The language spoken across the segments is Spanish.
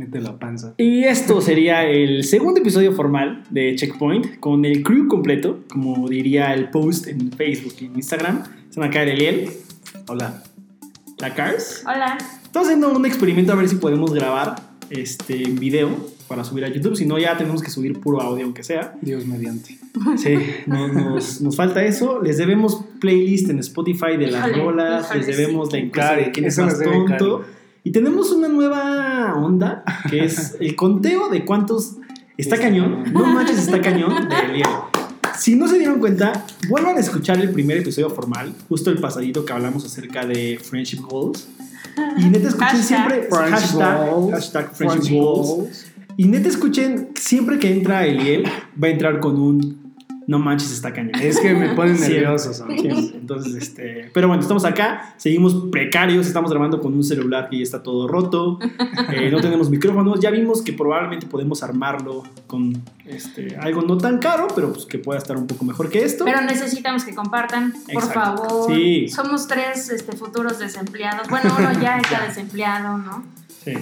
Mete la panza. Y esto sería el segundo episodio formal de Checkpoint con el crew completo, como diría el post en Facebook y en Instagram. Están acá Eliel. Hola. La Cars. Hola. Estamos haciendo un experimento a ver si podemos grabar este video para subir a YouTube. Si no, ya tenemos que subir puro audio, aunque sea. Dios mediante. Sí, no- nos, nos falta eso. Les debemos playlist en Spotify de las Híjole, rolas. híjole, les debemos sí. la de quién es más tonto. Y tenemos una nueva onda que es el conteo de cuántos. Está cañón. No manches, está cañón de Eliel. Si no se dieron cuenta, vuelvan a escuchar el primer episodio formal, justo el pasadito que hablamos acerca de Friendship Goals. Y neta escuchen Hashtag siempre hashtag, Goals. hashtag Friendship Goals. Y neta escuchen, siempre que entra Eliel, va a entrar con un no manches, está cañón. Es que me ponen Sí. nervioso. ¿sabes? Sí, entonces, este. Pero bueno, estamos acá, seguimos precarios, estamos grabando con un celular que ya está todo roto, eh, no tenemos micrófonos. Ya vimos que probablemente podemos armarlo con este, algo no tan caro, pero pues que pueda estar un poco mejor que esto. Pero necesitamos que compartan, por Exacto. favor. Sí. Somos tres este, futuros desempleados. Bueno, uno ya está desempleado, ¿no? Sí.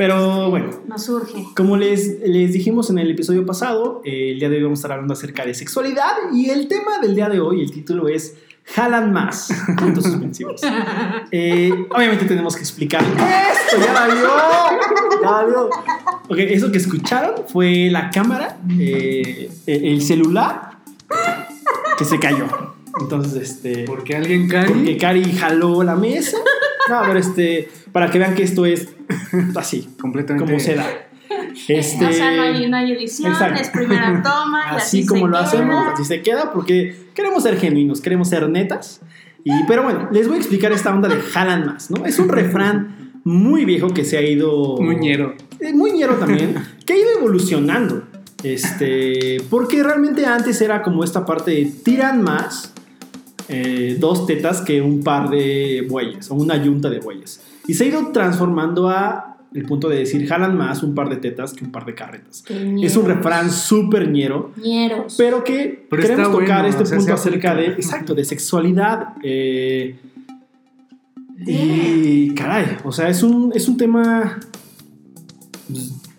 Pero bueno, Nos surge. Como les, les dijimos en el episodio pasado, eh, el día de hoy vamos a estar hablando acerca de sexualidad y el tema del día de hoy, el título es Jalan más. Puntos suspensivos. Eh, obviamente tenemos que explicar esto, ya valió, ya valió. Ok, eso que escucharon fue la cámara, eh, el celular que se cayó. Entonces, este... Porque alguien cae. Porque Cari jaló la mesa. No, pero este, para que vean que esto es así, completamente. como se da. Este, o sea, no hay, no hay edición, exacto. es primera toma. y así así como se lo queda. hacemos, así se queda, porque queremos ser genuinos, queremos ser netas. Y, pero bueno, les voy a explicar esta onda de jalan más, ¿no? Es un refrán muy viejo que se ha ido. Muñero. Eh, muy ñero también, que ha ido evolucionando. Este, porque realmente antes era como esta parte de tiran más eh, dos tetas que un par de bueyes o una yunta de bueyes. Y se ha ido transformando a el punto de decir jalan más un par de tetas que un par de carretas. Es un refrán súper ñero, Ñeros. pero que Pero queremos tocar bueno, este o sea, punto acerca de, exacto, de sexualidad. eh, y caray, o sea, es un, es un tema,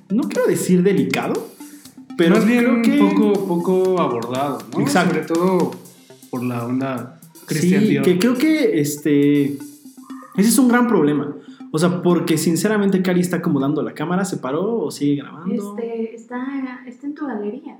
no quiero decir delicado, pero Más bien creo que... poco, poco abordado, ¿no? Exacto. Sobre todo por la onda Sí, Christian Dior. que creo que este, ese es un gran problema. O sea, porque sinceramente Cari está acomodando la cámara, ¿se paró o sigue grabando? Este, está, está en tu galería.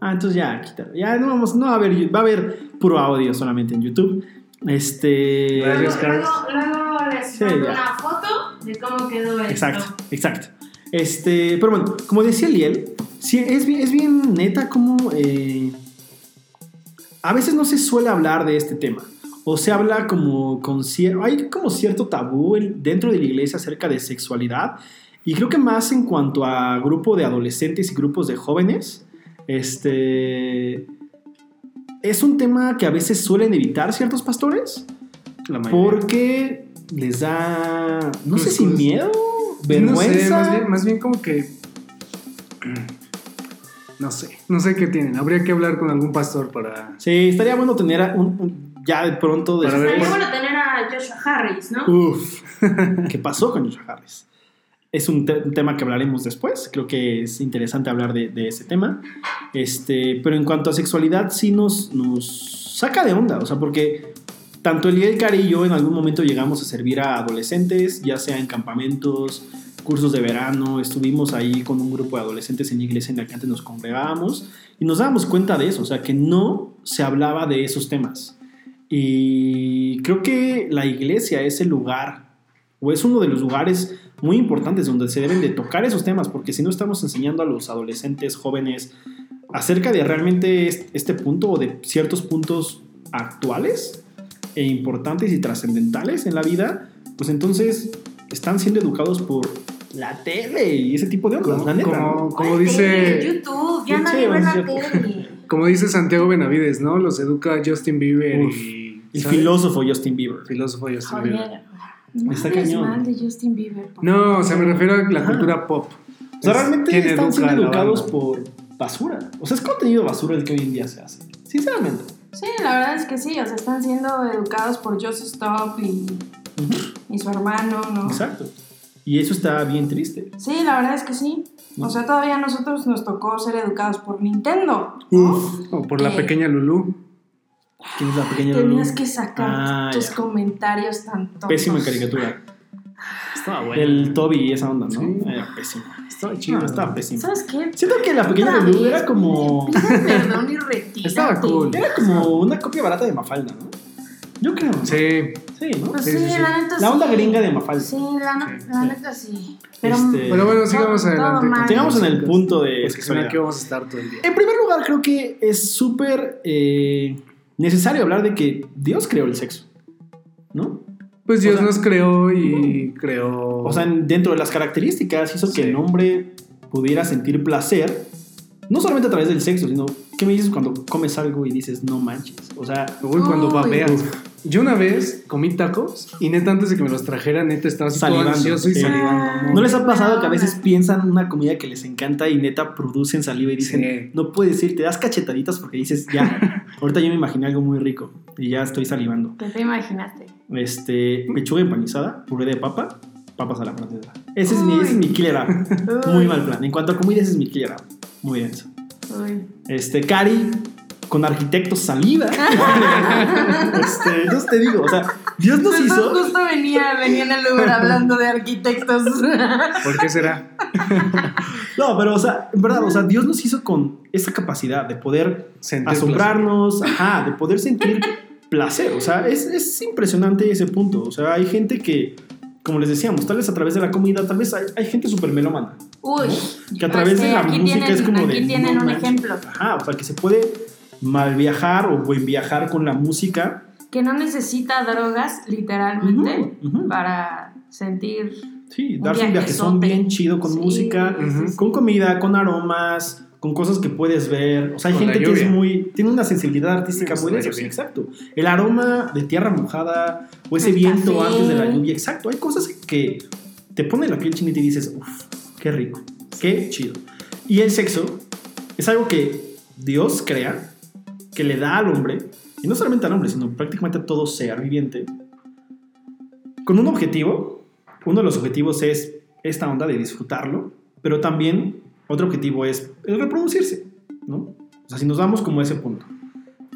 Ah, entonces ya, quítalo. Ya no vamos, no va a haber, va a haber puro audio solamente en YouTube. Este. Luego, luego, luego les Sí, mando ya. una foto de cómo quedó esto. Exacto, exacto. Este, pero bueno, como decía Liel, sí, es, bien- es bien neta como eh, a veces no se suele hablar de este tema. O se habla como con cier- hay como cierto tabú en- dentro de la iglesia acerca de sexualidad. Y creo que más en cuanto a grupo de adolescentes y grupos de jóvenes, este es un tema que a veces suelen evitar ciertos pastores. La. Porque les da, no sé Pues, si pues, miedo, No vergüenza. sé, más bien, más bien como que. No sé, no sé qué tienen. Habría que hablar con algún pastor para. Sí, estaría bueno tener un- ya de pronto después- Estaría bueno tener a Joshua Harris, ¿no? Uf, ¿qué pasó con Joshua Harris? Es un, te- un tema que hablaremos después. Creo que es interesante hablar de, de ese tema. Este, pero en cuanto a sexualidad, sí nos, nos saca de onda. O sea, porque tanto Eliel Cari y yo en algún momento llegamos a servir a adolescentes, ya sea en campamentos, cursos de verano. Estuvimos ahí con un grupo de adolescentes en la iglesia en la que antes nos congregábamos y nos dábamos cuenta de eso. O sea, que no se hablaba de esos temas. Y creo que la iglesia es el lugar, o es uno de los lugares muy importantes donde se deben de tocar esos temas, porque si no estamos enseñando a los adolescentes, jóvenes, acerca de realmente est- este punto o de ciertos puntos actuales e importantes y trascendentales en la vida, pues entonces están siendo educados por la tele y ese tipo de cosas, Como, la neta. como, ¿no? como dice. YouTube, ya nadie ve la tele. Como dice Santiago Benavides, ¿no? Los educa Justin Bieber Uf, y. El ¿sabes? filósofo Justin Bieber. Filósofo Justin Bieber. Joder. No Está cañón. mal de Justin Bieber. No, o sea, me refiero a la Ajá. cultura pop. O sea, Es realmente quien están siendo educados por basura. O sea, es contenido basura el que hoy en día se hace. Sinceramente. Sí, la verdad es que sí, o sea, están siendo educados por Joseph Stop y, Ujú, y su hermano, ¿no? Exacto. Y eso está bien triste. Sí, la verdad es que sí. ¿No? O sea, todavía a nosotros nos tocó ser educados por Nintendo. Uf, o por la Eh, pequeña Lulú. ¿Quién es la pequeña Tenías que sacar Ah, tus ya. comentarios tan tontos. Pésima caricatura. Estaba bueno. El Toby y esa onda, ¿no? Sí. Era pésimo. Estaba No, chido. estaba pésimo. ¿Sabes qué? Siento que la pequeña Otra vez, era como. Perdón y retírate. Estaba cool. Era como una copia barata de Mafalda, ¿no? Yo creo. ¿no? Sí. Sí, ¿no? Pues Sí, sí, sí, sí. la neta sí. La onda gringa de Mafalda. Sí, la, no- la sí. neta sí. Pero, Este, Pero bueno, sigamos todo adelante. mal. Sigamos en el punto de aquí vamos a estar todo el día. En primer lugar, creo que es súper eh, necesario hablar de que Dios creó el sexo. ¿No? Pues Dios O sea- nos creó y creó. O sea, en- dentro de las características hizo que el hombre pudiera sentir placer, no solamente a través del sexo, sino, ¿qué me dices cuando comes algo y dices, no manches? O sea, Uy, cuando Uy. babeas. Yo una vez comí tacos y neta antes de que me los trajera, neta estaba así todo Salivando, ansioso y sí. salivando. ¿no les ha pasado que a veces piensan una comida que les encanta y neta producen saliva y dicen, Sí. no puedes decir, te das cachetaditas porque dices, ya, ahorita yo me imaginé algo muy rico y ya estoy salivando. ¿Qué te imaginaste? Este, pechuga empanizada, puré de papa, papas a la francesa. Ese es, mi, ese es mi killer app. Muy Uy, mal plan. En cuanto a comida, ese es mi killer app. Muy denso. uy. Este, Cari, con arquitectos saliva. este, entonces te digo, o sea, Dios nos hizo. Justo venía, venía en el Uber hablando de arquitectos. ¿Por qué será? No, pero, o sea, en verdad, o sea, Dios nos hizo con esa capacidad de poder Sentir asombrarnos, ajá, de poder sentir placer. O sea, es, es impresionante ese punto. O sea, hay gente que, como les decíamos, tal vez a través de la comida, tal vez hay, hay gente súper melómana. Uy. Que a través de la aquí música tienen, es como de. Aquí tienen no un manches. ejemplo. Ajá, o sea, que se puede mal viajar o buen viajar con la música. Que no necesita drogas, literalmente, Ujú, ujú. para sentir. Sí, Un darse un viajezón bien chido con Sí, música, sí, sí. con comida, con aromas, con cosas que puedes ver. O sea, hay Con gente que es muy. tiene una sensibilidad artística Sí, muy densa. Sí, exacto. El aroma de tierra mojada o ese El viento café. antes de la lluvia. Exacto. Hay cosas que te ponen la piel chinita y dices, uff, qué rico, qué chido. Y el sexo es algo que Dios crea, que le da al hombre, y no solamente al hombre, sino prácticamente a todo ser viviente, con un objetivo. Uno de los objetivos es esta onda de disfrutarlo, pero también otro objetivo es el reproducirse, ¿no? O sea, si nos vamos como a ese punto.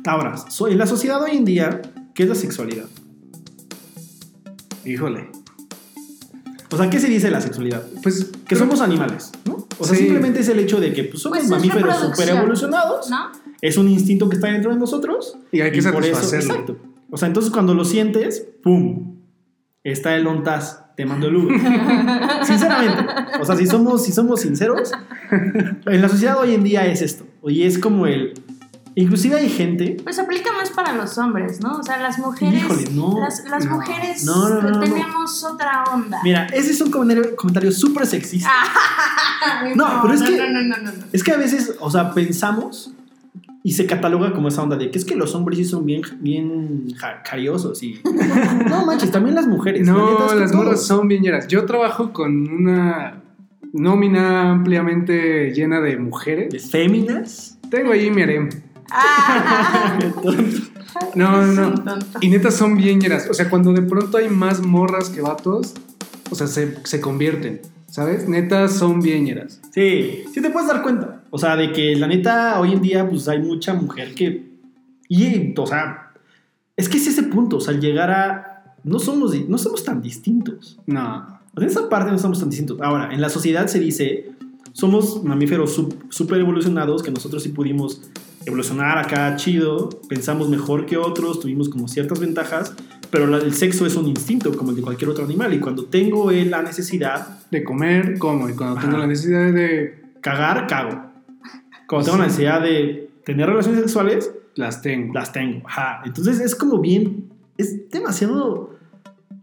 Ahora, en la sociedad hoy en día, ¿qué es la sexualidad? Híjole. O sea, ¿qué se dice de la sexualidad? Pues Que somos animales, ¿no? O sea, Sí. simplemente es el hecho de que pues, somos Pues es mamíferos super evolucionados. ¿No? Es un instinto que está dentro de nosotros. Y hay que y eso, satisfacerlo. exacto. O sea, entonces cuando lo sientes, ¡pum! Está el ontas, te mando el Uber. Sinceramente. O sea, si somos, si somos sinceros, en la sociedad hoy en día es esto. Hoy es como el... Inclusive hay gente... Pues aplica más para los hombres, ¿no? O sea, las mujeres. Híjole, no. Las, las No. mujeres No, no, no, no. tenemos otra onda. Mira, ese es un comentario, comentario súper sexista. Ay, No, pero es que- No, no, no, no, no. Es que a veces, o sea, pensamos y se cataloga como esa onda de que es que los hombres sí son bien, bien ja- cariosos y... No manches, también las mujeres. No, las morras son viñeras. Yo trabajo con una nómina ampliamente llena de ¿De mujeres. féminas? Tengo ahí mi harem. Ah, No, no, no. Y neta son viñeras. O sea, cuando de pronto hay más morras que vatos, o sea, se, se convierten. ¿Sabes? Neta son viñeras. Sí, sí te puedes dar cuenta. O sea, de que la neta hoy en día pues hay mucha mujer que... Y, o sea, es que es ese punto, o sea, al llegar a... No somos, no somos tan distintos. No. En esa parte no somos tan distintos. Ahora, en la sociedad se dice, somos mamíferos súper evolucionados, que nosotros sí pudimos evolucionar acá chido, pensamos mejor que otros, tuvimos como ciertas ventajas, pero el sexo es un instinto como el de cualquier otro animal y cuando tengo eh, la necesidad, De comer, como. Y cuando tengo la necesidad de. cagar, cago. Cuando tengo la necesidad de tener relaciones sexuales, Las tengo. las tengo. Ajá. Entonces es como bien, es demasiado...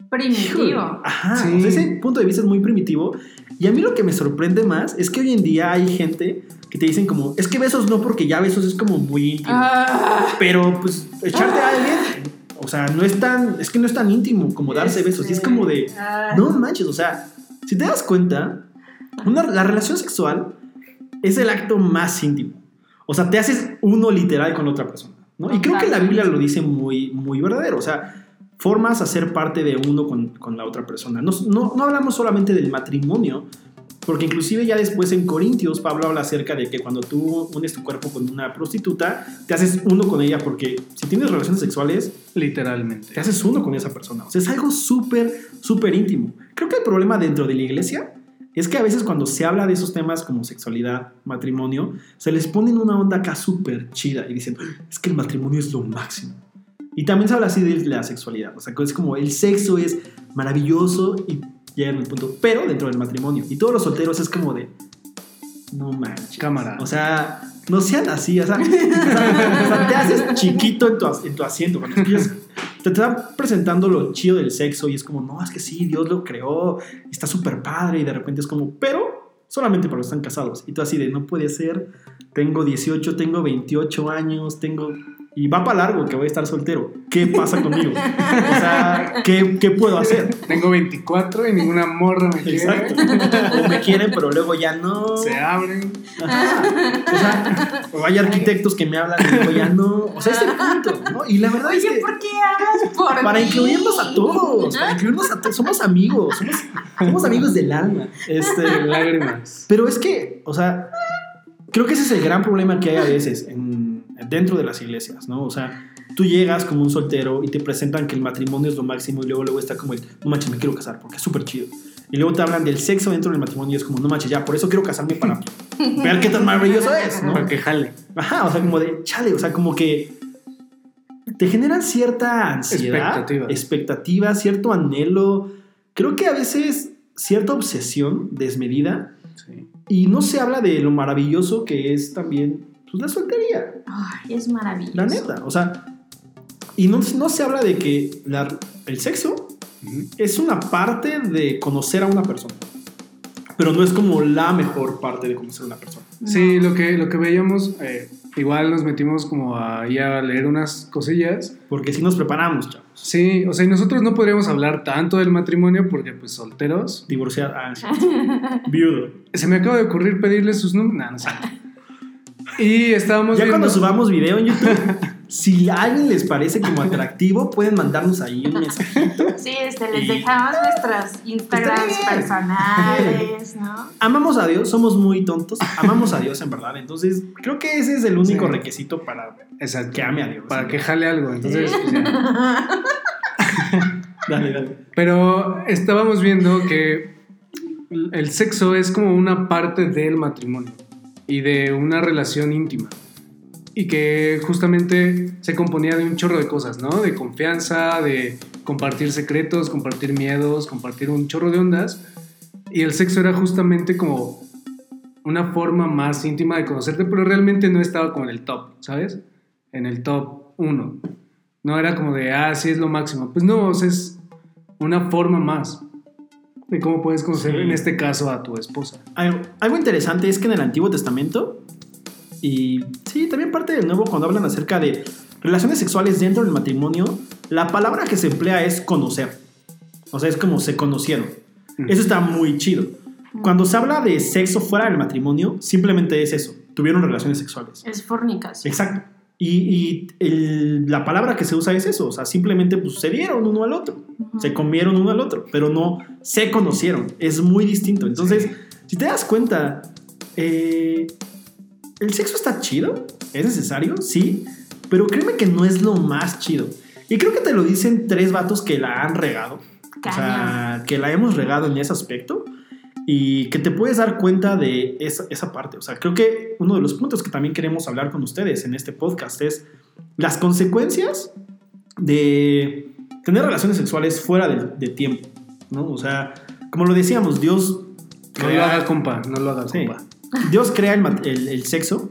Primitivo. Ajá, Sí. o sea, ese punto de vista es muy primitivo. Y a mí lo que me sorprende más es que hoy en día hay gente que te dicen como, es que besos no, porque ya besos es como muy íntimo. Ah, Pero pues echarte a alguien, o sea, no es tan, es que no es tan íntimo como darse besos. Y es como de, ah. no manches, o sea, si te das cuenta, una- la relación sexual es el acto más íntimo. O sea, te haces uno literal con otra persona. ¿no? Y creo que la Biblia lo dice muy, muy verdadero. O sea, formas a ser parte de uno con, con la otra persona. No, no, no hablamos solamente del matrimonio, porque inclusive ya después en Corintios Pablo habla acerca de que cuando tú unes tu cuerpo con una prostituta, te haces uno con ella porque si tienes relaciones sexuales, Literalmente. te haces uno con esa persona. O sea, es algo súper, súper íntimo. Creo que el problema dentro de la iglesia es que a veces cuando se habla de esos temas como sexualidad, matrimonio, se les pone en una onda acá súper chida y dicen, es que el matrimonio es lo máximo. Y también se habla así de la sexualidad. O sea, es como el sexo es maravilloso y llega en el punto, pero dentro del matrimonio. Y todos los solteros es como de, no manches. Cámara. O sea, no sean así, o sea, o sea, o sea, te haces chiquito en tu, en tu asiento. Cuando empiezas- te están presentando lo chido del sexo y es como, no, es que sí, Dios lo creó, está súper padre y de repente es como, pero solamente para los que están casados. Y tú así de, no puede ser, tengo 18, tengo 28 años, tengo... Y va para largo que voy a estar soltero. ¿Qué pasa conmigo? O sea, ¿qué, qué puedo hacer? Tengo 24 y ninguna morra me quiere. Exacto. O me quieren, pero luego ya no. Se abren. Ajá. O sea, o hay arquitectos que me hablan y digo, ya no. O sea, es el punto, ¿no? Y la verdad es Oye, que ¿por qué hablas por para mí? incluirnos a todos, para incluirnos a todos, somos amigos, somos, somos amigos del alma. Este, Lágrimas. pero es que, o sea, creo que ese es el gran problema que hay a veces en- dentro de las iglesias, ¿no? O sea, tú llegas como un soltero y te presentan que el matrimonio es lo máximo y luego luego está como el, no manches, me quiero casar porque es súper chido. Y luego te hablan del sexo dentro del matrimonio y es como, no manches, ya, por eso quiero casarme para ver qué tan maravilloso es, ¿no? Para que jale. Ajá, o sea, como de, chale, o sea, como que te generan cierta ansiedad, Expectativa. expectativa, cierto anhelo, creo que a veces cierta obsesión desmedida Sí. y no se habla de lo maravilloso que es también pues, la soltería, Ay, es maravilloso. la neta, o sea, y no, no se habla de que la- el sexo es una parte de conocer a una persona, pero no es como la mejor parte de conocer a una persona. No. Sí, lo que, lo que veíamos, eh, igual nos metimos como ahí a leer unas cosillas. Porque si nos preparamos, chavos. Sí, o sea, y nosotros no podríamos hablar tanto del matrimonio porque, pues, solteros. Divorciar, ah, sí. viudo. Se me acaba de ocurrir pedirles sus números. Nah, no sé. Y estábamos Ya cuando subamos video en YouTube, si a alguien les parece como atractivo, pueden mandarnos ahí un mensajito. Sí, este, les Y- dejamos nuestras Instagrams personales, ¿no? Amamos a Dios, somos muy tontos, amamos a Dios en verdad. Entonces, creo que ese es el único Sí. requisito para Exacto. que ame a Dios. Para que jale algo. Entonces, pues. Dale, dale. Pero estábamos viendo que el sexo es como una parte del matrimonio y de una relación íntima. Y que justamente se componía de un chorro de cosas, ¿no? De confianza, de compartir secretos, compartir miedos, compartir un chorro de ondas. Y el sexo era justamente como una forma más íntima de conocerte, pero realmente no estaba como en el top, ¿sabes? En el top uno. No era como de, ah, sí es lo máximo. Pues no, es una forma más de cómo puedes conocer, Sí. en este caso, a tu esposa. Algo, algo interesante es que en el Antiguo Testamento, y sí, también parte del Nuevo, cuando hablan acerca de relaciones sexuales dentro del matrimonio, la palabra que se emplea es conocer. O sea, es como se conocieron. Eso está muy chido. Cuando se habla de sexo fuera del matrimonio, simplemente es eso. Tuvieron relaciones sexuales. Es fornicación. Exacto. Y, y el- la palabra que se usa es eso. O sea, simplemente pues, se dieron uno al otro. Se comieron uno al otro. Pero no se conocieron. Es muy distinto. Entonces, si te das cuenta, eh, el sexo está chido. Es necesario, sí. Pero créeme que no es lo más chido. Y creo que te lo dicen tres vatos que la han regado. O sea, que la hemos regado en ese aspecto y que te puedes dar cuenta de esa, esa parte. O sea, creo que uno de los puntos que también queremos hablar con ustedes en este podcast es las consecuencias de tener relaciones sexuales fuera de, de tiempo, ¿no? O sea, como lo decíamos, Dios No lo haga compa, no lo haga Sí. compa. Dios crea el, el- el sexo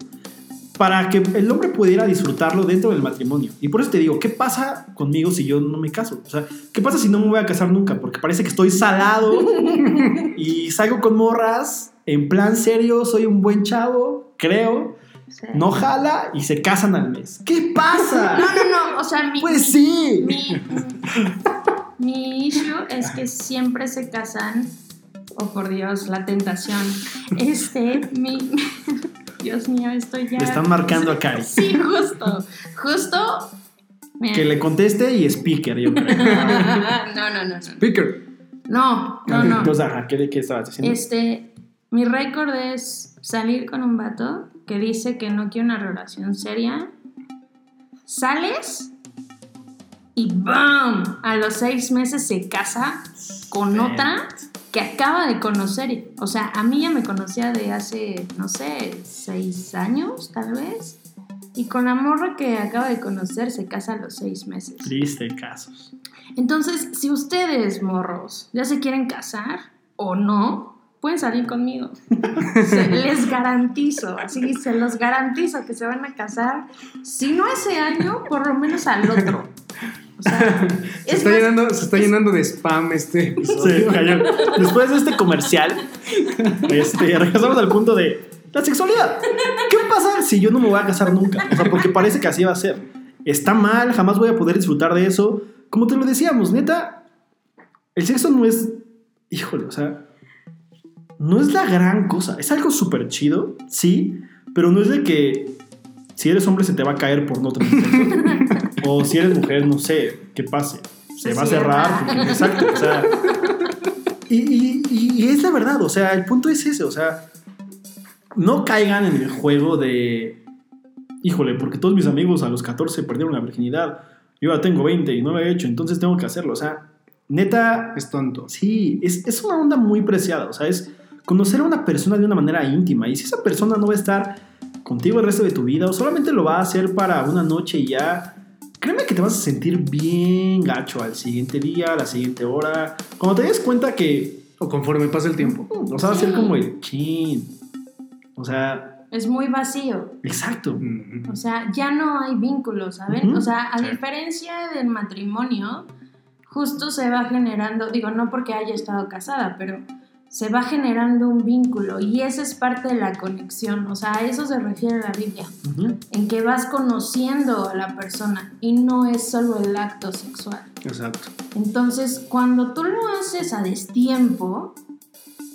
para que el hombre pudiera disfrutarlo dentro del matrimonio. Y por eso te digo, ¿qué pasa conmigo si yo no me caso? O sea, ¿qué pasa si no me voy a casar nunca? Porque parece que estoy salado y salgo con morras, en plan serio, soy un buen chavo, creo, Sí. no jala y se casan al mes. ¿Qué pasa? No, no, no. O sea, mi, Pues sí. mi, mi issue es que siempre se casan. Oh, por Dios, la tentación. Este, mi. Dios mío, esto ya. Le están marcando acá. Sí, justo. Justo Mira. Que le conteste y speaker, yo creo. no, no, no, no. Picker. No, no, no. Entonces, ajá, ¿qué, qué estabas diciendo? Este, mi récord es salir con un vato que dice que no quiere una relación seria. Sales y ¡bam! A los seis meses se casa con otra que acaba de conocer. O sea, a mí ya me conocía de hace, no sé, seis años, tal vez. Y con la morra que acaba de conocer se casa a los seis meses. Triste casos. Entonces, si ustedes, morros, ya se quieren casar o no, pueden salir conmigo. Se- les garantizo, así se los garantizo que se van a casar, si no ese año, por lo menos al otro. O sea, Se es está, más- llenando, se está llenando de spam este Sí, episodio. cañón. Después de este comercial, este, regresamos al punto de la sexualidad. ¿Qué pasa si yo no me voy a casar nunca? O sea, porque parece que así va a ser. Está mal, jamás voy a poder disfrutar de eso. Como te lo decíamos, neta, el sexo no es, híjole, o sea, no es la gran cosa. Es algo súper chido, sí, pero no es de que si eres hombre se te va a caer por no tener sexo. o si eres mujer, no sé, qué pase. Se va a cerrar. porque- exacto, o sea. Y, y- y- y es la verdad, o sea, el punto es ese, o sea, no caigan en el juego de, híjole, porque todos mis amigos a los 14 perdieron la virginidad, yo ya tengo 20 y no lo he hecho, entonces tengo que hacerlo, o sea, neta, Es tonto. sí, es, es una onda muy preciada, o sea, es conocer a una persona de una manera íntima, y si esa persona no va a estar contigo el resto de tu vida, o solamente lo va a hacer para una noche y ya, créeme que te vas a sentir bien gacho al siguiente día, a la siguiente hora, cuando te des cuenta que O conforme pasa el tiempo. o sea, va a ser como el chin. O sea, es muy vacío. exacto. O sea, ya no hay vínculos, ¿saben? O sea, a Sí. diferencia del matrimonio, justo se va generando, digo, no porque haya estado casada, pero se va generando un vínculo y esa es parte de la conexión. O sea, a eso se refiere la Biblia, en que vas conociendo a la persona y no es solo el acto sexual. Exacto. Entonces, cuando tú lo haces a destiempo,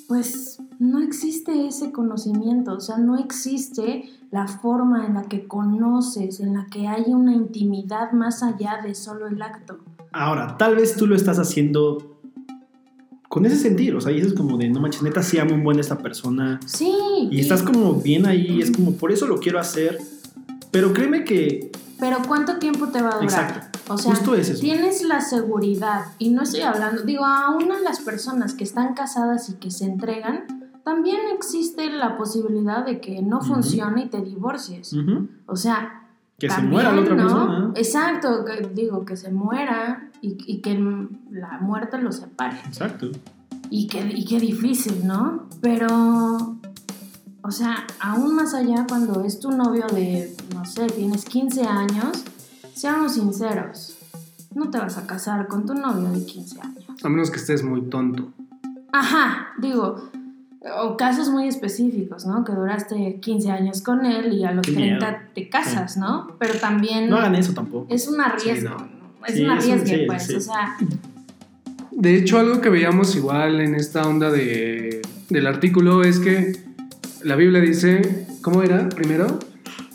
pues no existe ese conocimiento, o sea, no existe la forma en la que conoces, en la que hay una intimidad más allá de solo el acto. Ahora, tal vez tú lo estás haciendo con ese sentir. O sea, y eso es como de, no manches, neta, sí amo un buen a esta persona. Sí. Y estás como bien ahí, es como, por eso lo quiero hacer. Pero créeme que, Pero ¿cuánto tiempo te va a durar? Exacto. O sea, Justo es eso. tienes la seguridad, y no estoy hablando, digo, aún a las personas que están casadas y que se entregan, también existe la posibilidad de que no Ujú. funcione y te divorcies. O sea, que se muera la otra ¿no? persona. Exacto, que, digo, que se muera y, y que la muerte los separe. Exacto. Y qué, y qué difícil, ¿no? Pero, o sea, aún más allá cuando es tu novio de, no sé, tienes 15 años, seamos sinceros, no te vas a casar con tu novio de 15 años. A menos que estés muy tonto. Ajá, digo, o casos muy específicos, ¿no? Que duraste 15 años con él y a los Qué 30 miedo. te casas, ¿no? Pero también No hagan eso tampoco. es un arriesgo, Sí, no. Es Sí, un es un- arriesgue, sí, pues, sí. o sea, De hecho, algo que veíamos igual en esta onda de, del artículo es que la Biblia dice, ¿cómo era primero?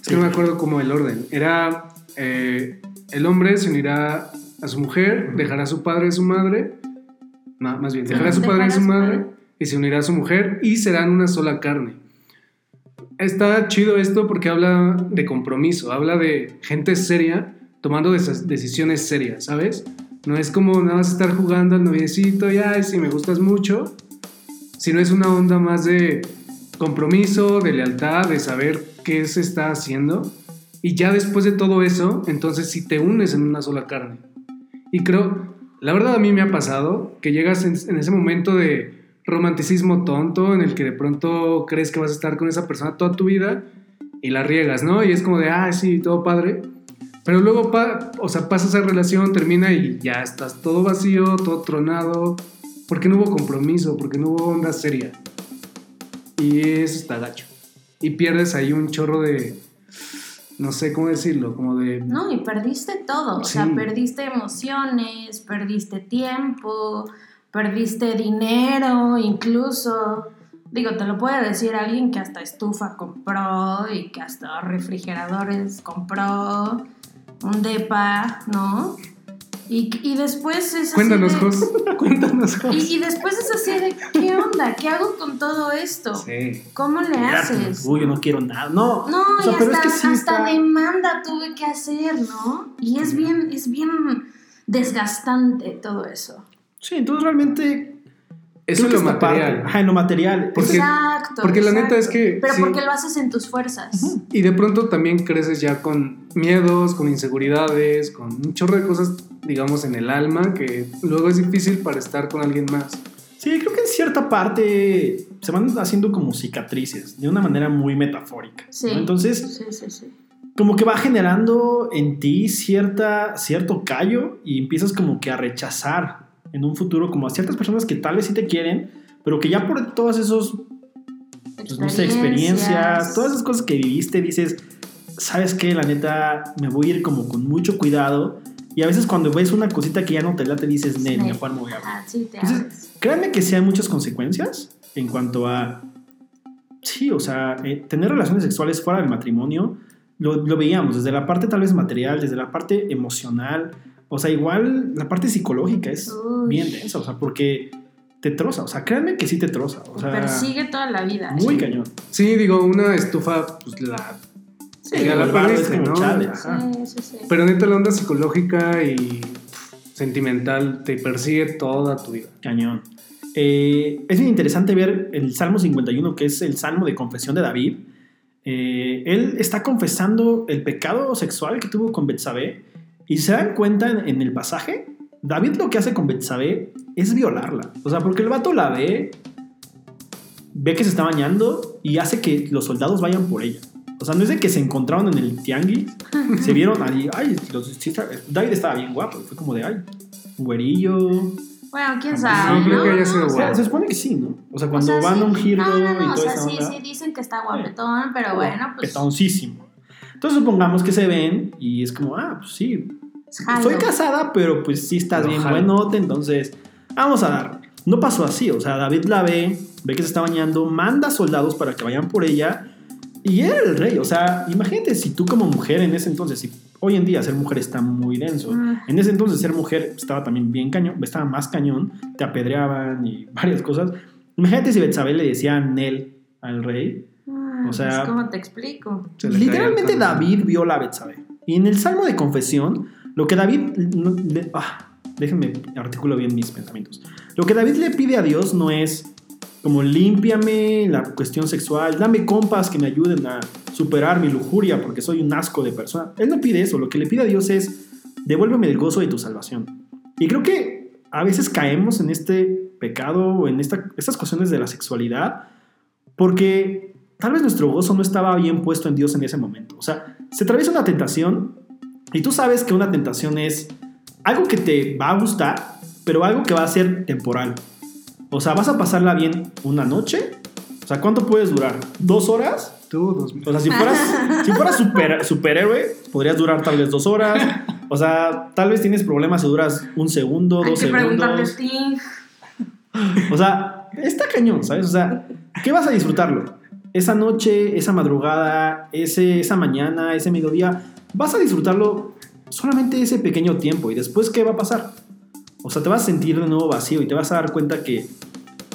Es que no me acuerdo cómo el orden. Era, eh, el hombre se unirá a su mujer, dejará a su padre y a su madre, no, más bien, dejará a su padre y a su madre y se unirá a su mujer y serán una sola carne. Está chido esto porque habla de compromiso, habla de gente seria tomando esas decisiones serias, ¿sabes? No es como nada más estar jugando al noviecito y ay, si me gustas mucho, sino es una onda más de compromiso, de lealtad, de saber qué se está haciendo. Y ya después de todo eso, entonces si te unes en una sola carne. Y creo, la verdad a mí me ha pasado que llegas en, en ese momento de romanticismo tonto en el que de pronto crees que vas a estar con esa persona toda tu vida y la riegas, ¿no? Y es como de, ah, sí, todo padre. Pero luego, pa- o sea, pasa esa relación, termina y ya estás todo vacío, todo tronado, porque no hubo compromiso, porque no hubo onda seria. Y eso está gacho. Y pierdes ahí un chorro de, no sé cómo decirlo, como de... no, y perdiste todo, o sea, perdiste emociones, perdiste tiempo, perdiste dinero, incluso, digo, te lo puede decir alguien que hasta estufa compró y que hasta refrigeradores compró un depa, ¿no? Y, y después es así Cuéntanos, de- Jos. Cuéntanos, Jos. Y, y después es así de, ¿qué onda? ¿Qué hago con todo esto? Sí. ¿Cómo le haces? Uy, yo no quiero nada. No, No, o sea, y hasta, es que sí hasta está- demanda tuve que hacer, ¿no? Y es bien, es bien desgastante todo eso. Sí, entonces realmente. Eso es lo esta parte- material. ajá, en lo material. Porque- exacto. porque la neta exacto. es que Pero sí. porque lo haces en tus fuerzas. Y de pronto también creces ya con miedos, con inseguridades, con un chorro de cosas, digamos, en el alma que luego es difícil para estar con alguien más. Sí, creo que en cierta parte se van haciendo como cicatrices, de una manera muy metafórica. ¿no? Sí. Entonces, Sí, sí, sí. como que va generando en ti cierta, cierto callo y empiezas como que a rechazar en un futuro como a ciertas personas que tal vez sí te quieren, pero que ya por todos esos, pues, no sé, experiencias, todas esas cosas que viviste, dices, ¿sabes qué? La neta, me voy a ir como con mucho cuidado. Y a veces cuando ves una cosita que ya no te late, dices, Nel, mejor me voy a abrir". Ajá, sí, te Entonces. Créanme que sí hay muchas consecuencias en cuanto a. Sí, o sea, eh, tener relaciones sexuales fuera del matrimonio, lo, lo veíamos desde la parte tal vez material, desde la parte emocional, o sea, igual la parte psicológica es Uy. bien densa, o sea, porque te troza, o sea, créanme que sí te troza, o Te sea, persigue toda la vida. muy sí. cañón. Sí, digo, una estufa, pues la. Sí, ya la perdiste, como ¿no? chale, ajá. Sí, sí, sí. Pero neta, la onda psicológica y pff, sentimental te persigue toda tu vida. Cañón. Eh, es bien interesante ver el Salmo 51, que es el Salmo de confesión de David. Eh, él está confesando el pecado sexual que tuvo con Betsabé. Y se dan cuenta en, en el pasaje, David lo que hace con Betsabé es violarla. O sea, porque el vato la ve, ve que se está bañando y hace que los soldados vayan por ella. O sea, no es de que se encontraron en el tianguis, se vieron ahí, ay, los- David estaba bien guapo, fue como de, ay, güerillo, Bueno, quién No, sabe. creo ¿no? que haya sido No, o sea, guapo. se supone que sí, ¿no? O sea, o cuando sea, van sí. a un giro No, no, no, y o toda sea, esa sí, onda. sí, dicen que está guapetón, pero bueno, pues. Petoncísimo. Entonces supongamos que se ven y es como, ah, pues sí, jalo. soy casada, pero pues sí estás Pero bien jalo. buenote, entonces vamos a dar. No pasó así, o sea, David la ve, ve que se está bañando, manda soldados para que vayan por ella y era el rey. O sea, imagínate si tú como mujer en ese entonces, si hoy en día ser mujer está muy denso, Ah. en ese entonces ser mujer estaba también bien cañón, estaba más cañón, te apedreaban y varias cosas. Imagínate si Betsabé le decía Nel al rey. Ah, O sea- pues, ¿Cómo te explico? Se Literalmente. David viola a Betsabé. Y en el Salmo de Confesión, lo que David... le- ah, déjenme articulo bien mis pensamientos. Lo que David le pide a Dios no es como límpiame la cuestión sexual, dame compas que me ayuden a superar mi lujuria porque soy un asco de persona. Él no pide eso, lo que le pide a Dios es devuélveme el gozo de tu salvación. Y creo que a veces caemos en este pecado o en esta, estas cuestiones de la sexualidad porque tal vez nuestro gozo no estaba bien puesto en Dios en ese momento. O sea, se atraviesa una tentación y tú sabes que una tentación es algo que te va a gustar, pero algo que va a ser temporal. O sea, vas a pasarla bien una noche. O sea, ¿cuánto puedes durar? ¿Dos horas? Tú, dos O sea, si fueras, si fueras super, superhéroe, podrías durar tal vez dos horas. O sea, tal vez tienes problemas y duras un segundo, Hay dos que preguntarle a segundos. Sting. O sea, está cañón, ¿sabes? O sea, ¿qué vas a disfrutarlo? Esa noche, esa madrugada, ese, esa mañana, ese mediodía, vas a disfrutarlo solamente ese pequeño tiempo y después, ¿qué va a pasar? O sea, te vas a sentir de nuevo vacío y te vas a dar cuenta que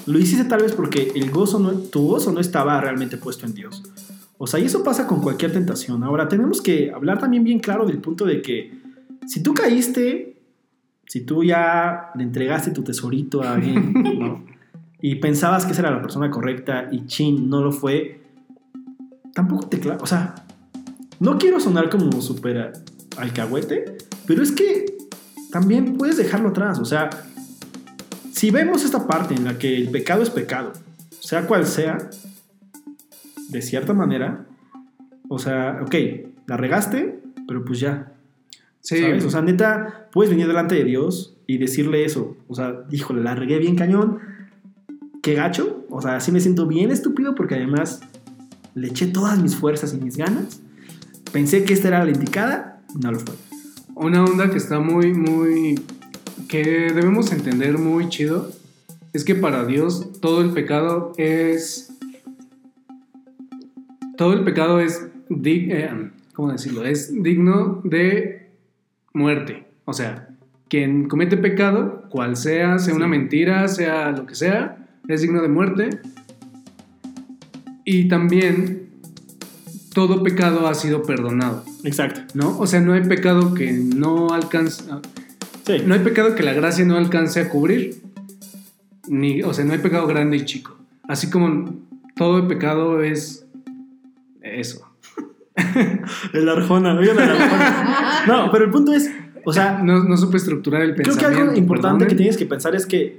lo hiciste tal vez porque el gozo no, tu gozo no estaba realmente puesto en Dios. O sea, y eso pasa con cualquier tentación. Ahora, tenemos que hablar también bien claro del punto de que si tú caíste, si tú ya le entregaste tu tesorito a alguien, ¿no? y pensabas que esa era la persona correcta y chin, no lo fue, tampoco te. O sea, no quiero sonar como súper alcahuete, pero es que también puedes dejarlo atrás. O sea, si vemos esta parte en la que el pecado es pecado, sea cual sea, de cierta manera, o sea, ok, la regaste, pero pues ya, Sí, ¿sabes? O sea, neta, puedes venir delante de Dios y decirle eso. O sea, híjole, la regué bien cañón. Qué gacho. O sea, sí me siento bien estúpido porque además le eché todas mis fuerzas y mis ganas. Pensé que esta era la indicada, no lo fue. una onda que está muy, muy. que debemos entender muy chido. Es que para Dios todo el pecado es. Todo el pecado es. dig- eh, ¿Cómo decirlo? Es digno de muerte. O sea, quien comete pecado, cual sea, sea una mentira, sea lo que sea, es digno de muerte. Y también todo pecado ha sido perdonado, Exacto. ¿no? O sea, no hay pecado que no alcance, Sí. no hay pecado que la gracia no alcance a cubrir. Ni, o sea, no hay pecado grande y chico. Así como todo pecado es eso. El Arjona, el Arjona. No, pero el punto es, o sea, No, no supe estructurar el creo que pensamiento. algo importante que tienes que pensar es que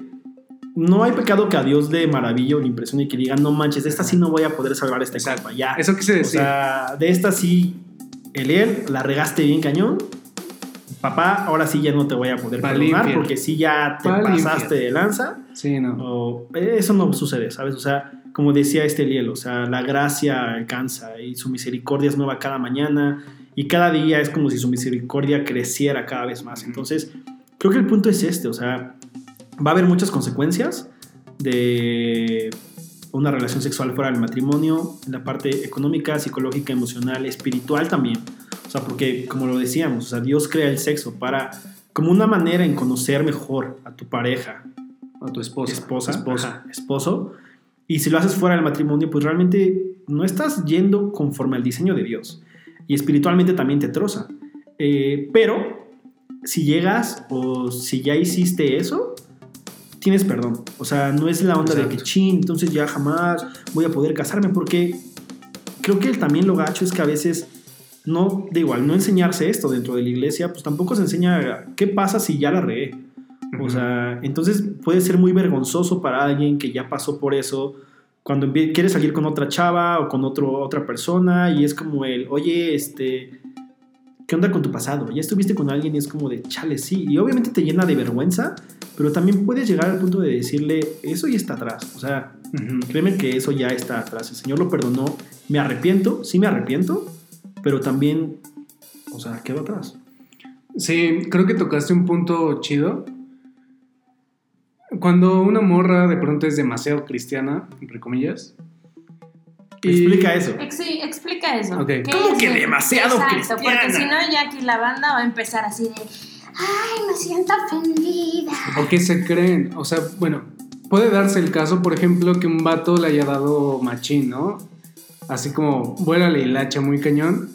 no hay pecado que a Dios le maraville o le impresione y que diga, no manches, de esta sí no voy a poder salvar esta Exacto. Ya. Eso quise O decir. sea, de esta sí, Eliel, la regaste bien cañón. Papá, ahora sí ya no te voy a poder Pa'l perdonar porque sí ya te pasaste de lanza. sí, no. O, eso no sucede, ¿sabes? O sea, como decía este Eliel, o sea, la gracia alcanza y su misericordia es nueva cada mañana y cada día es como si su misericordia creciera cada vez más. Entonces, creo que el punto es este, o sea, va a haber muchas consecuencias de una relación sexual fuera del matrimonio, en la parte económica, psicológica, emocional, espiritual también. O sea, porque como lo decíamos, o sea, Dios crea el sexo para como una manera en conocer mejor a tu pareja, A tu esposa. esposa, Esposo. ajá, esposo. Y si lo haces fuera del matrimonio, pues realmente no estás yendo conforme al diseño de Dios. Y espiritualmente también te troza. Eh, pero si llegas o si ya hiciste eso, tienes perdón. O sea, no es la onda de que chin, entonces ya jamás voy a poder casarme. Porque creo que también lo gacho es que a veces no, de igual, no enseñarse esto dentro de la iglesia, pues tampoco se enseña qué pasa si ya la regué. O sea, entonces puede ser muy vergonzoso para alguien que ya pasó por eso cuando quiere salir con otra chava o con otro, otra persona y es como el, oye, este, ¿qué onda con tu pasado? Ya estuviste con alguien y es como de, chale, sí. Y obviamente te llena de vergüenza, pero también puedes llegar al punto de decirle, eso ya está atrás. O sea, créeme que eso ya está atrás. El Señor lo perdonó. Me arrepiento, sí me arrepiento, pero también, o sea, quedó atrás. Sí, creo que tocaste un punto chido. Cuando una morra de pronto es demasiado cristiana, entre comillas. Y- Explica eso. Ex- sí, explica eso. Ok. ¿Qué ¿Cómo es que el- demasiado Exacto, porque si no ya aquí la banda va a empezar así de ay, me siento ofendida. ¿O qué se creen? O sea, bueno, puede darse el caso, por ejemplo, que un vato le haya dado machín, ¿no? Así como vuélale el hacha muy cañón.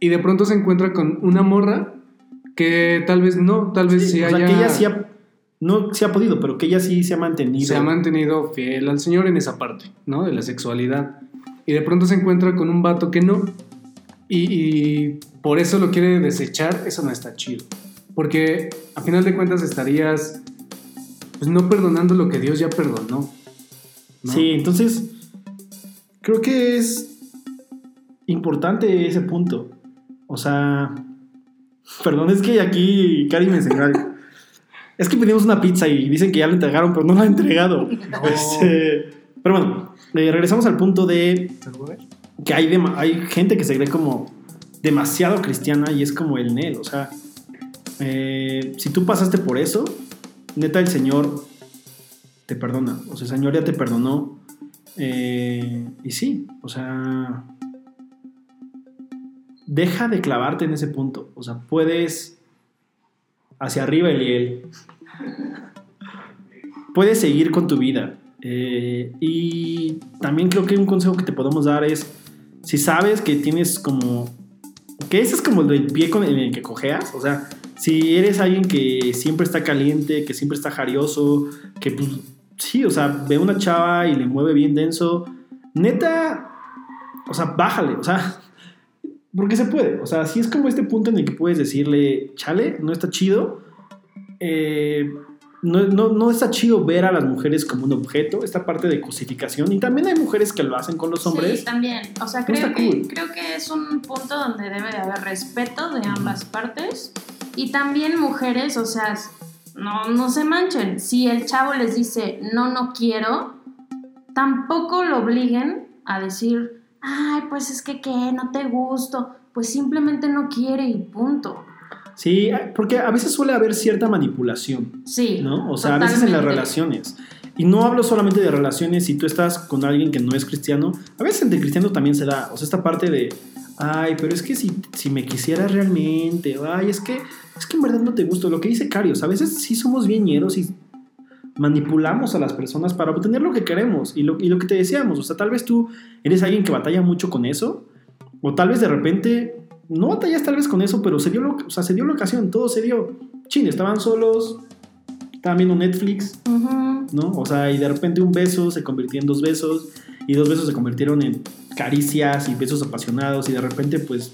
Y de pronto se encuentra con una morra que tal vez no, tal vez sí, o haya, sea, que ella sí ha, no se ha podido, pero que ella sí se ha mantenido. se ha mantenido fiel al Señor en esa parte, ¿no? De la sexualidad. Y de pronto se encuentra con un vato que no. Y, y por eso lo quiere desechar, eso no está chido. Porque a final de cuentas estarías pues no perdonando lo que Dios ya perdonó. ¿no? Sí, entonces creo que es importante ese punto. O sea, perdón, es que aquí Cari me enseñó algo. Es que pedimos una pizza y dicen que ya la entregaron, pero no la han entregado. Este, pero bueno, eh, regresamos al punto de que hay, gente que se cree como demasiado cristiana y es como el Nel. O sea, eh, si tú pasaste por eso, neta el Señor te perdona. O sea, el Señor ya te perdonó. Eh, y sí, o sea, deja de clavarte en ese punto. O sea, puedes hacia arriba, Eliel. Puedes seguir con tu vida. Eh, y también creo que un consejo que te podemos dar es, si sabes que tienes como, que ese es como el pie con en el que cojeas, o sea, si eres alguien que siempre está caliente, que siempre está jarioso, que pues, sí, o sea, ve una chava y le mueve bien denso, neta, o sea, bájale, o sea, porque se puede, o sea, si es como este punto en el que puedes decirle, chale, no está chido, eh, no, no, no está chido ver a las mujeres como un objeto, esta parte de cosificación, y también hay mujeres que lo hacen con los hombres. Sí, también. O sea, No creo que, cool. creo que es un punto donde debe de haber respeto de ambas partes. Y también mujeres, o sea, no, no se manchen. Si el chavo les dice, no, no quiero, tampoco lo obliguen a decir, ay, pues es que qué, no te gusto. Pues simplemente no quiere y punto. Sí, porque a veces suele haber cierta manipulación. Sí. ¿no? O sea, a veces en las relaciones. Y no hablo solamente de relaciones si tú estás con alguien que no es cristiano. A veces entre cristianos también se da. O sea, esta parte de, Ay, pero es que si, si me quisieras realmente, ay, es que, es que en verdad no te gusto. Lo que dice Carios, a veces sí somos bien ñeros y manipulamos a las personas para obtener lo que queremos y lo, y lo que te decíamos. O sea, tal vez tú eres alguien que batalla mucho con eso, o tal vez de repente no batallas tal vez con eso, pero se dio, lo, o sea, se dio la ocasión, todo se dio. Chin, estaban solos, estaban viendo Netflix. ¿no? O sea, y de repente un beso se convirtió en dos besos, y dos besos se convirtieron en caricias y besos apasionados, y de repente, pues,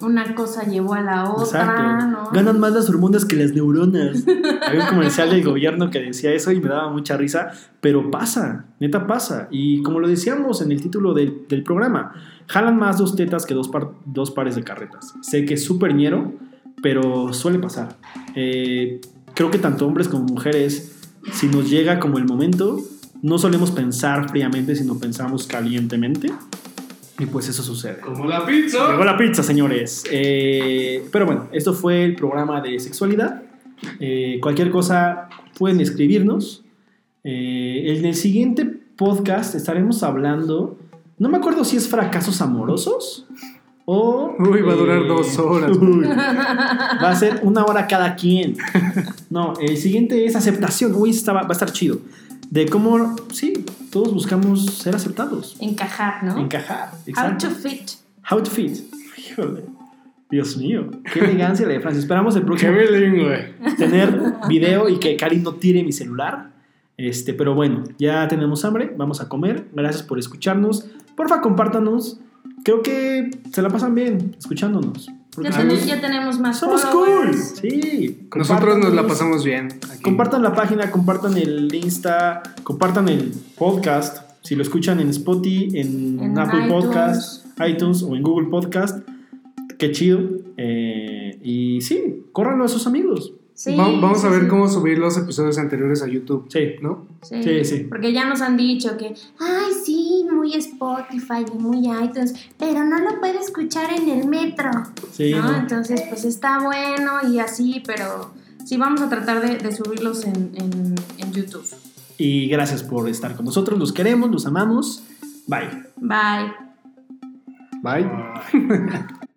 Una cosa llevó a la otra, exacto, ¿no? ganan más las hormonas que las neuronas. Había un comercial del gobierno que decía eso y me daba mucha risa, pero pasa, neta pasa. Y como lo decíamos en el título del, del programa, jalan más dos tetas que dos, par- dos pares de carretas. Sé que es súper ñero, pero suele pasar. Eh, creo que tanto hombres como mujeres, si nos llega como el momento, no solemos pensar fríamente, sino pensamos calientemente. Y pues eso sucede. Como la pizza. Llegó la pizza, señores. Eh, pero bueno, esto fue el programa de sexualidad. Eh, cualquier cosa pueden escribirnos. Eh, en el siguiente podcast estaremos hablando. No me acuerdo si es fracasos amorosos o. Uy, va a durar eh, dos horas. uy, va a ser una hora cada quien. No, el siguiente es aceptación. Uy, va a estar chido. De cómo, sí, todos buscamos ser aceptados. Encajar, ¿no? Encajar. How Exacto. to fit. How to fit. Híjole. Dios mío. Qué elegancia la de Francia. Esperamos el Qué próximo bilingüe. tener video y que Cari no tire mi celular. Este, pero bueno, ya tenemos hambre. Vamos a comer. Gracias por escucharnos. Porfa, compártanos. Creo que se la pasan bien escuchándonos. Ya, somos, ten- ya tenemos más somos cool. Sí. Nosotros nos la pasamos bien. aquí. Compartan la página, compartan el Insta, compartan el podcast. Si lo escuchan en Spotify, en, En Apple iTunes. Podcast, iTunes o en Google Podcast, qué chido. Eh, y sí, córranlo a sus amigos. Sí, Va- vamos a ver sí. cómo subir los episodios anteriores a YouTube. Sí. ¿No? Sí, Sí, sí. Porque ya nos han dicho que, ay, sí, muy Spotify y muy iTunes, pero no lo puede escuchar en el metro. Sí, ¿no? ¿no? Entonces, pues está bueno y así, pero sí vamos a tratar de, de subirlos en, en, en YouTube. Y gracias por estar con nosotros. Los queremos, los amamos. Bye. Bye. Bye.